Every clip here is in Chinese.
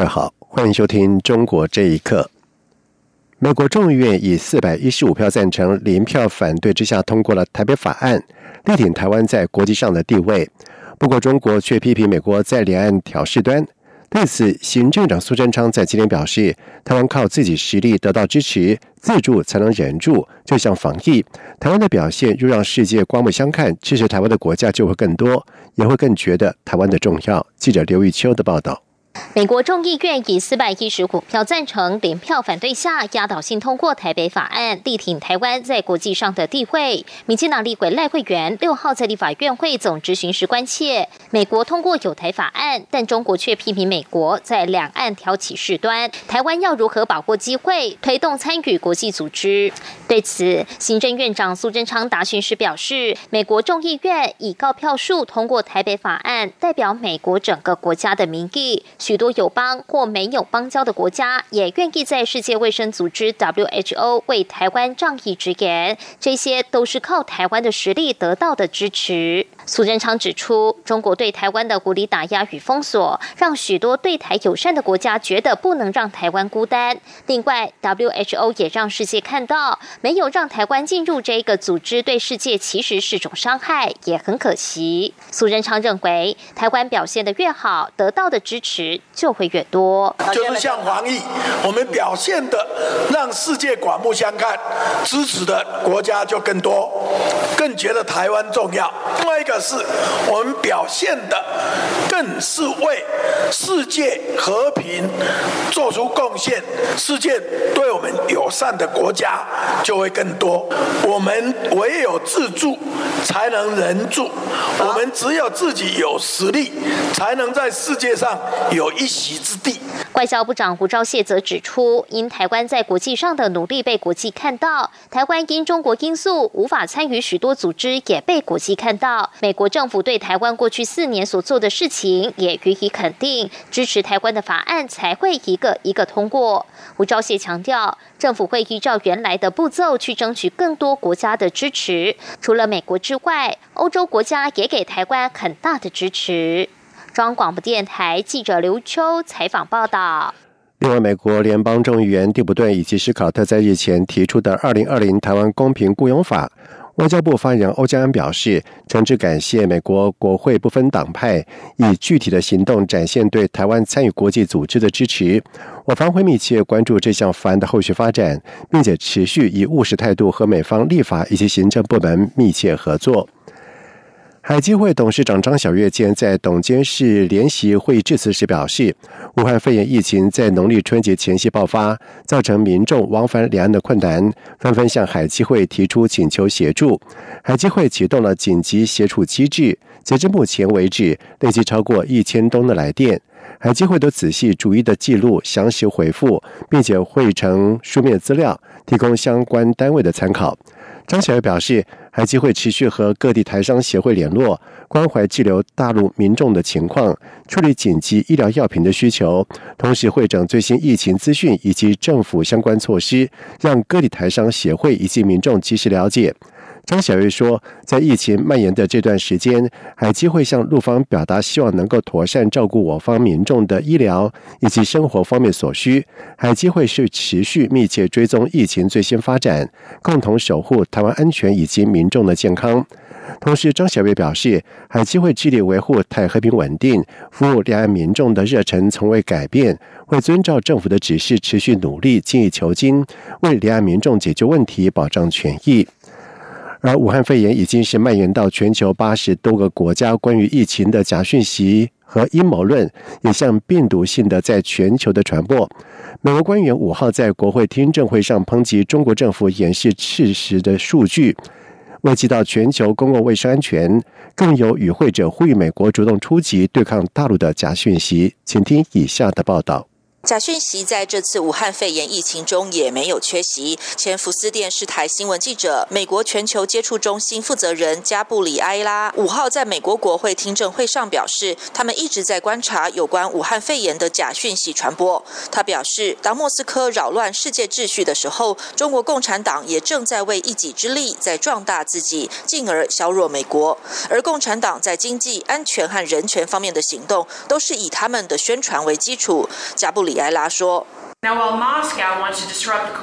位好，欢迎收听《中国这一刻》。美国众议院以四百一十五票赞成、零票反对之下通过了台北法案，力挺台湾在国际上的地位。不过，中国却批评美国在两岸挑事端。对此，行政长苏贞昌在今天表示：“台湾靠自己实力得到支持，自助才能忍住。就像防疫，台湾的表现又让世界刮目相看，支持台湾的国家就会更多，也会更觉得台湾的重要。”记者刘玉秋的报道。美国众议院以四百一十五票赞成、零票反对下，压倒性通过台北法案，力挺台湾在国际上的地位。民进党立委赖慧媛六号在立法院会总执行时关切，美国通过有台法案，但中国却批评美国在两岸挑起事端，台湾要如何把握机会，推动参与国际组织？对此，行政院长苏贞昌答询时表示，美国众议院以高票数通过台北法案，代表美国整个国家的民意。许多有邦或没有邦交的国家也愿意在世界卫生组织 （WHO） 为台湾仗义直言，这些都是靠台湾的实力得到的支持。苏贞昌指出，中国对台湾的武力打压与封锁，让许多对台友善的国家觉得不能让台湾孤单。另外，WHO 也让世界看到，没有让台湾进入这个组织，对世界其实是种伤害，也很可惜。苏贞昌认为，台湾表现的越好，得到的支持。就会越多，就是像防疫，我们表现的让世界刮目相看，支持的国家就更多，更觉得台湾重要。另外一个是我们表现的更是为世界和平做出贡献，世界对我们友善的国家就会更多。我们唯有自助才能人助，我们只有自己有实力，才能在世界上有。有一席之地。外交部长胡昭燮则指出，因台湾在国际上的努力被国际看到，台湾因中国因素无法参与许多组织，也被国际看到。美国政府对台湾过去四年所做的事情也予以肯定，支持台湾的法案才会一个一个通过。胡昭燮强调，政府会依照原来的步骤去争取更多国家的支持，除了美国之外，欧洲国家也给台湾很大的支持。中央广播电台记者刘秋采访报道。另外，美国联邦众议员蒂普顿以及史考特在日前提出的《二零二零台湾公平雇佣法》，外交部发言人欧江安表示，诚挚感谢美国国会不分党派以具体的行动展现对台湾参与国际组织的支持。我方会密切关注这项法案的后续发展，并且持续以务实态度和美方立法以及行政部门密切合作。海基会董事长张晓月今天在董监事联席会议致辞时表示，武汉肺炎疫情在农历春节前夕爆发，造成民众往返两岸的困难，纷纷向海基会提出请求协助。海基会启动了紧急协助机制，截至目前为止，累计超过一千多的来电，海基会都仔细逐一的记录、详细回复，并且汇成书面资料，提供相关单位的参考。张小月表示，还机会持续和各地台商协会联络，关怀滞留大陆民众的情况，处理紧急医疗药品的需求，同时会整最新疫情资讯以及政府相关措施，让各地台商协会以及民众及时了解。张小月说，在疫情蔓延的这段时间，海基会向陆方表达希望能够妥善照顾我方民众的医疗以及生活方面所需。海基会是持续密切追踪疫情最新发展，共同守护台湾安全以及民众的健康。同时，张小月表示，海基会致力维护台和平稳定，服务两岸民众的热忱从未改变，会遵照政府的指示持续努力，精益求精，为两岸民众解决问题，保障权益。而武汉肺炎已经是蔓延到全球八十多个国家，关于疫情的假讯息和阴谋论也像病毒性的在全球的传播。美国官员五号在国会听证会上抨击中国政府掩饰事实的数据，危及到全球公共卫生安全。更有与会者呼吁美国主动出击，对抗大陆的假讯息。请听以下的报道。假讯息在这次武汉肺炎疫情中也没有缺席。前福斯电视台新闻记者、美国全球接触中心负责人加布里埃拉五号在美国国会听证会上表示，他们一直在观察有关武汉肺炎的假讯息传播。他表示，当莫斯科扰乱世界秩序的时候，中国共产党也正在为一己之力在壮大自己，进而削弱美国。而共产党在经济、安全和人权方面的行动，都是以他们的宣传为基础。加布里埃拉说：“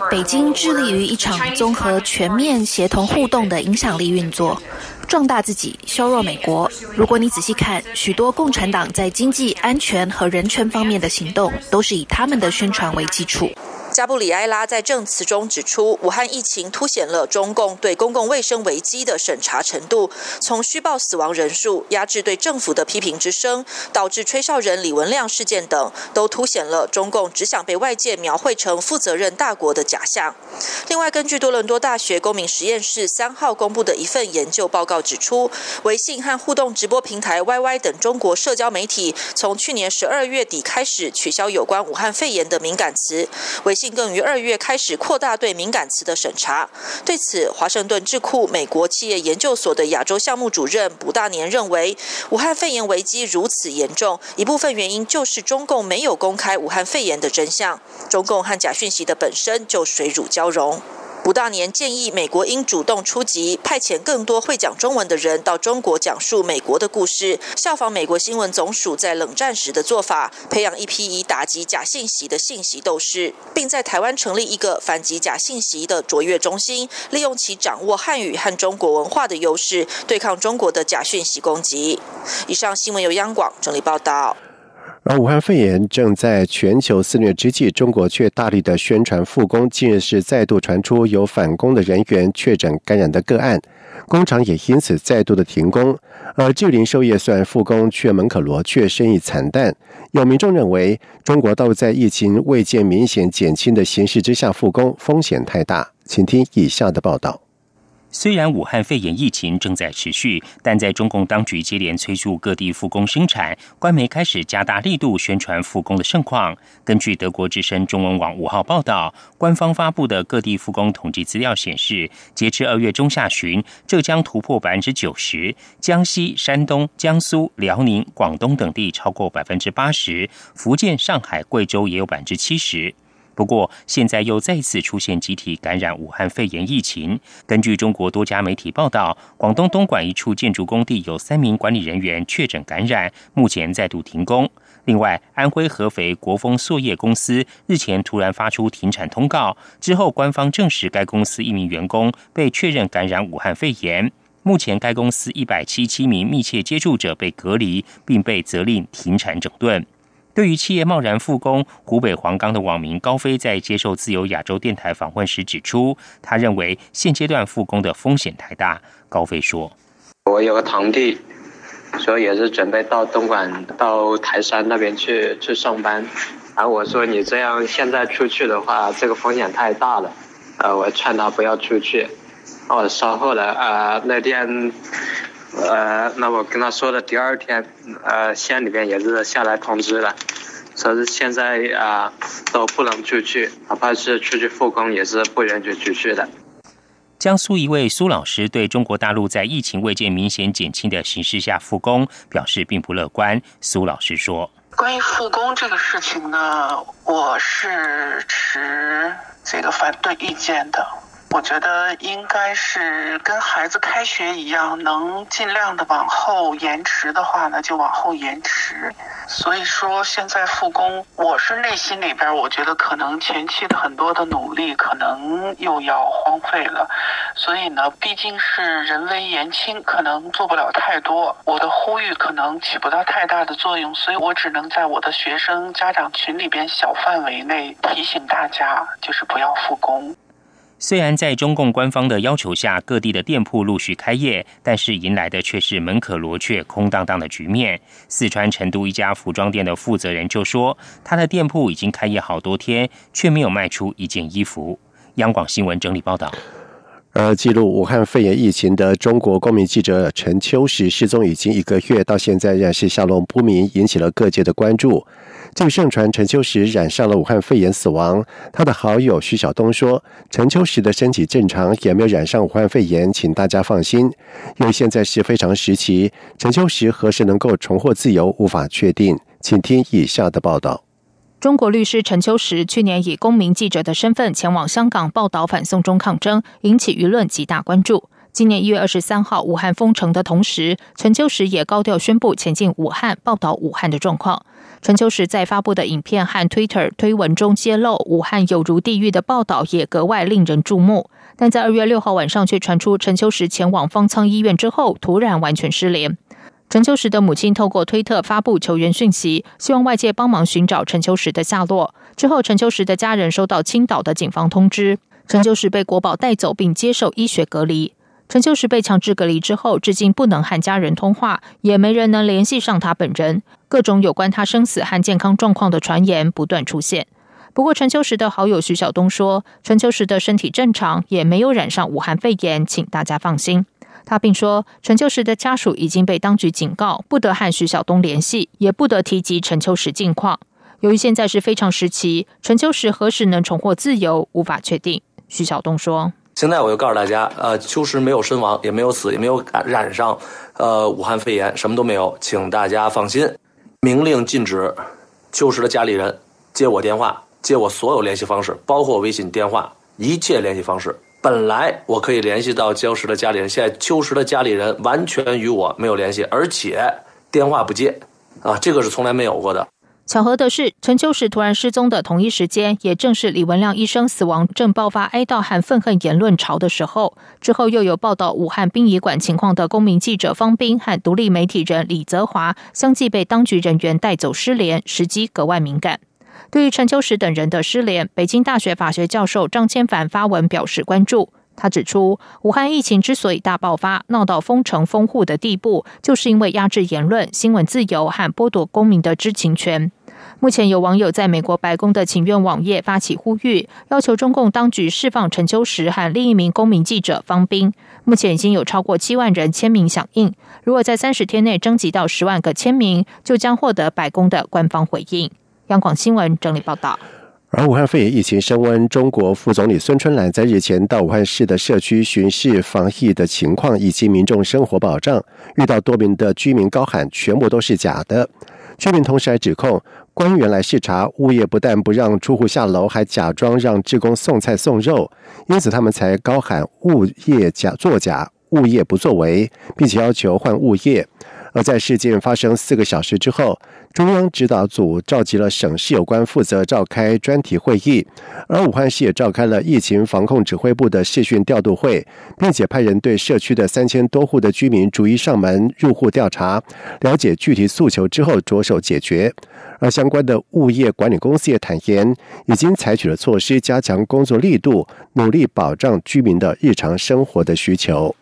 北京致力于一场综合、全面、协同、互动的影响力运作，壮大自己，削弱美国。如果你仔细看，许多共产党在经济、安全和人权方面的行动，都是以他们的宣传为基础。”加布里埃拉在证词中指出，武汉疫情凸显了中共对公共卫生危机的审查程度，从虚报死亡人数、压制对政府的批评之声，导致吹哨人李文亮事件等，都凸显了中共只想被外界描绘成负责任大国的假象。另外，根据多伦多大学公民实验室三号公布的一份研究报告指出，微信和互动直播平台 YY 等中国社交媒体，从去年十二月底开始取消有关武汉肺炎的敏感词。微信更于二月开始扩大对敏感词的审查。对此，华盛顿智库美国企业研究所的亚洲项目主任卜大年认为，武汉肺炎危机如此严重，一部分原因就是中共没有公开武汉肺炎的真相。中共和假讯息的本身就水乳交融。吴大年建议美国应主动出击，派遣更多会讲中文的人到中国讲述美国的故事，效仿美国新闻总署在冷战时的做法，培养一批以打击假信息的信息斗士，并在台湾成立一个反击假信息的卓越中心，利用其掌握汉语和中国文化的优势，对抗中国的假讯息攻击。以上新闻由央广整理报道。而武汉肺炎正在全球肆虐之际，中国却大力的宣传复工。近日是再度传出有返工的人员确诊感染的个案，工厂也因此再度的停工。而据零售业虽然复工，却门可罗雀，生意惨淡。有民众认为，中国倒在疫情未见明显减轻的形势之下复工，风险太大。请听以下的报道。虽然武汉肺炎疫情正在持续，但在中共当局接连催促各地复工生产，官媒开始加大力度宣传复工的盛况。根据德国之声中文网五号报道，官方发布的各地复工统计资料显示，截至二月中下旬，浙江突破百分之九十，江西、山东、江苏、辽宁、广东等地超过百分之八十，福建、上海、贵州也有百分之七十。不过，现在又再次出现集体感染武汉肺炎疫情。根据中国多家媒体报道，广东东莞一处建筑工地有三名管理人员确诊感染，目前再度停工。另外，安徽合肥国风塑业公司日前突然发出停产通告，之后官方证实该公司一名员工被确认感染武汉肺炎。目前，该公司一百七七名密切接触者被隔离，并被责令停产整顿。对于企业贸然复工，湖北黄冈的网民高飞在接受自由亚洲电台访问时指出，他认为现阶段复工的风险太大。高飞说：“我有个堂弟，说也是准备到东莞、到台山那边去去上班。然后我说你这样现在出去的话，这个风险太大了。呃，我劝他不要出去。哦，稍后的呃那天。”呃，那我跟他说的第二天，呃，县里边也是下来通知了，说是现在啊都不能出去，哪怕是出去复工也是不允许出去的。江苏一位苏老师对中国大陆在疫情未见明显减轻的形势下复工表示并不乐观。苏老师说：“关于复工这个事情呢，我是持这个反对意见的。”我觉得应该是跟孩子开学一样，能尽量的往后延迟的话呢，就往后延迟。所以说现在复工，我是内心里边，我觉得可能前期的很多的努力可能又要荒废了。所以呢，毕竟是人微言轻，可能做不了太多。我的呼吁可能起不到太大的作用，所以我只能在我的学生家长群里边小范围内提醒大家，就是不要复工。虽然在中共官方的要求下，各地的店铺陆续开业，但是迎来的却是门可罗雀、空荡荡的局面。四川成都一家服装店的负责人就说：“他的店铺已经开业好多天，却没有卖出一件衣服。”央广新闻整理报道。而记录武汉肺炎疫情的中国公民记者陈秋实失踪已经一个月，到现在仍然是下落不明，引起了各界的关注。据盛传，陈秋实染上了武汉肺炎死亡。他的好友徐晓东说，陈秋实的身体正常，也没有染上武汉肺炎，请大家放心。因为现在是非常时期，陈秋实何时能够重获自由，无法确定。请听以下的报道。中国律师陈秋实去年以公民记者的身份前往香港报道反送中抗争，引起舆论极大关注。今年一月二十三号，武汉封城的同时，陈秋实也高调宣布前进武汉报道武汉的状况。陈秋实在发布的影片和 Twitter 推文中揭露武汉有如地狱的报道，也格外令人注目。但在二月六号晚上，却传出陈秋实前往方舱医院之后，突然完全失联。陈秋实的母亲透过推特发布求援讯息，希望外界帮忙寻找陈秋实的下落。之后，陈秋实的家人收到青岛的警方通知，陈秋实被国宝带走并接受医学隔离。陈秋实被强制隔离之后，至今不能和家人通话，也没人能联系上他本人。各种有关他生死和健康状况的传言不断出现。不过，陈秋实的好友徐晓东说，陈秋实的身体正常，也没有染上武汉肺炎，请大家放心。他并说，陈秋实的家属已经被当局警告，不得和徐晓东联系，也不得提及陈秋实近况。由于现在是非常时期，陈秋实何时能重获自由，无法确定。徐晓东说：“现在我就告诉大家，呃，秋实没有身亡，也没有死，也没有染上，呃，武汉肺炎，什么都没有，请大家放心。明令禁止秋实的家里人接我电话，接我所有联系方式，包括微信电话，一切联系方式。”本来我可以联系到秋实的家里人，现在秋实的家里人完全与我没有联系，而且电话不接，啊，这个是从来没有过的。巧合的是，陈秋实突然失踪的同一时间，也正是李文亮医生死亡正爆发哀悼和愤恨言论潮的时候。之后又有报道武汉殡仪馆情况的公民记者方斌和独立媒体人李泽华，相继被当局人员带走失联，时机格外敏感。对于陈秋实等人的失联，北京大学法学教授张千帆发文表示关注。他指出，武汉疫情之所以大爆发、闹到封城封户的地步，就是因为压制言论、新闻自由和剥夺公民的知情权。目前有网友在美国白宫的请愿网页发起呼吁，要求中共当局释放陈秋实和另一名公民记者方斌。目前已经有超过七万人签名响应，如果在三十天内征集到十万个签名，就将获得白宫的官方回应。央广新闻整理报道。而武汉肺炎疫情升温，中国副总理孙春兰在日前到武汉市的社区巡视防疫的情况以及民众生活保障，遇到多名的居民高喊全部都是假的。居民同时还指控官员来视察，物业不但不让住户下楼，还假装让职工送菜送肉，因此他们才高喊物业假作假，物业不作为，并且要求换物业。而在事件发生四个小时之后，中央指导组召集了省市有关负责召开专题会议，而武汉市也召开了疫情防控指挥部的视讯调度会，并且派人对社区的三千多户的居民逐一上门入户调查，了解具体诉求之后着手解决。而相关的物业管理公司也坦言，已经采取了措施，加强工作力度，努力保障居民的日常生活的需求。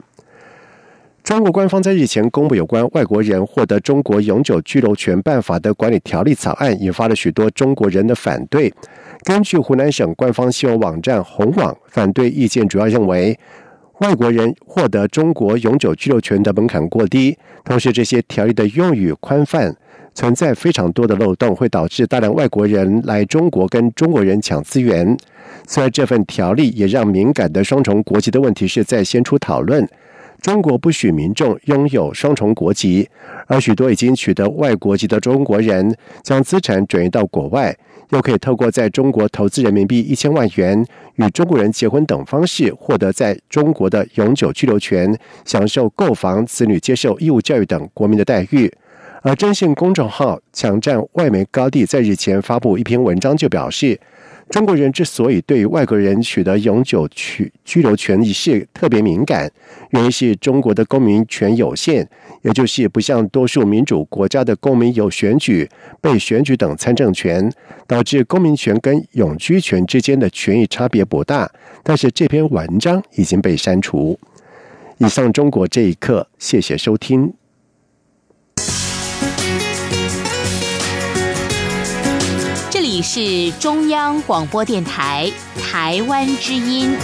中国官方在日前公布有关外国人获得中国永久居留权办法的管理条例草案，引发了许多中国人的反对。根据湖南省官方新闻网站红网，反对意见主要认为，外国人获得中国永久居留权的门槛过低，同时这些条例的用语宽泛，存在非常多的漏洞，会导致大量外国人来中国跟中国人抢资源。虽然这份条例也让敏感的双重国籍的问题是在先出讨论。中国不许民众拥有双重国籍，而许多已经取得外国籍的中国人将资产转移到国外，又可以透过在中国投资人民币一千万元、与中国人结婚等方式获得在中国的永久居留权，享受购房、子女接受义务教育等国民的待遇。而征信公众号抢占外媒高地在日前发布一篇文章，就表示。中国人之所以对外国人取得永久居居留权一事特别敏感，原因是中国的公民权有限，也就是不像多数民主国家的公民有选举、被选举等参政权，导致公民权跟永居权之间的权益差别不大。但是这篇文章已经被删除。以上中国这一刻，谢谢收听。你是中央广播电台台湾之音。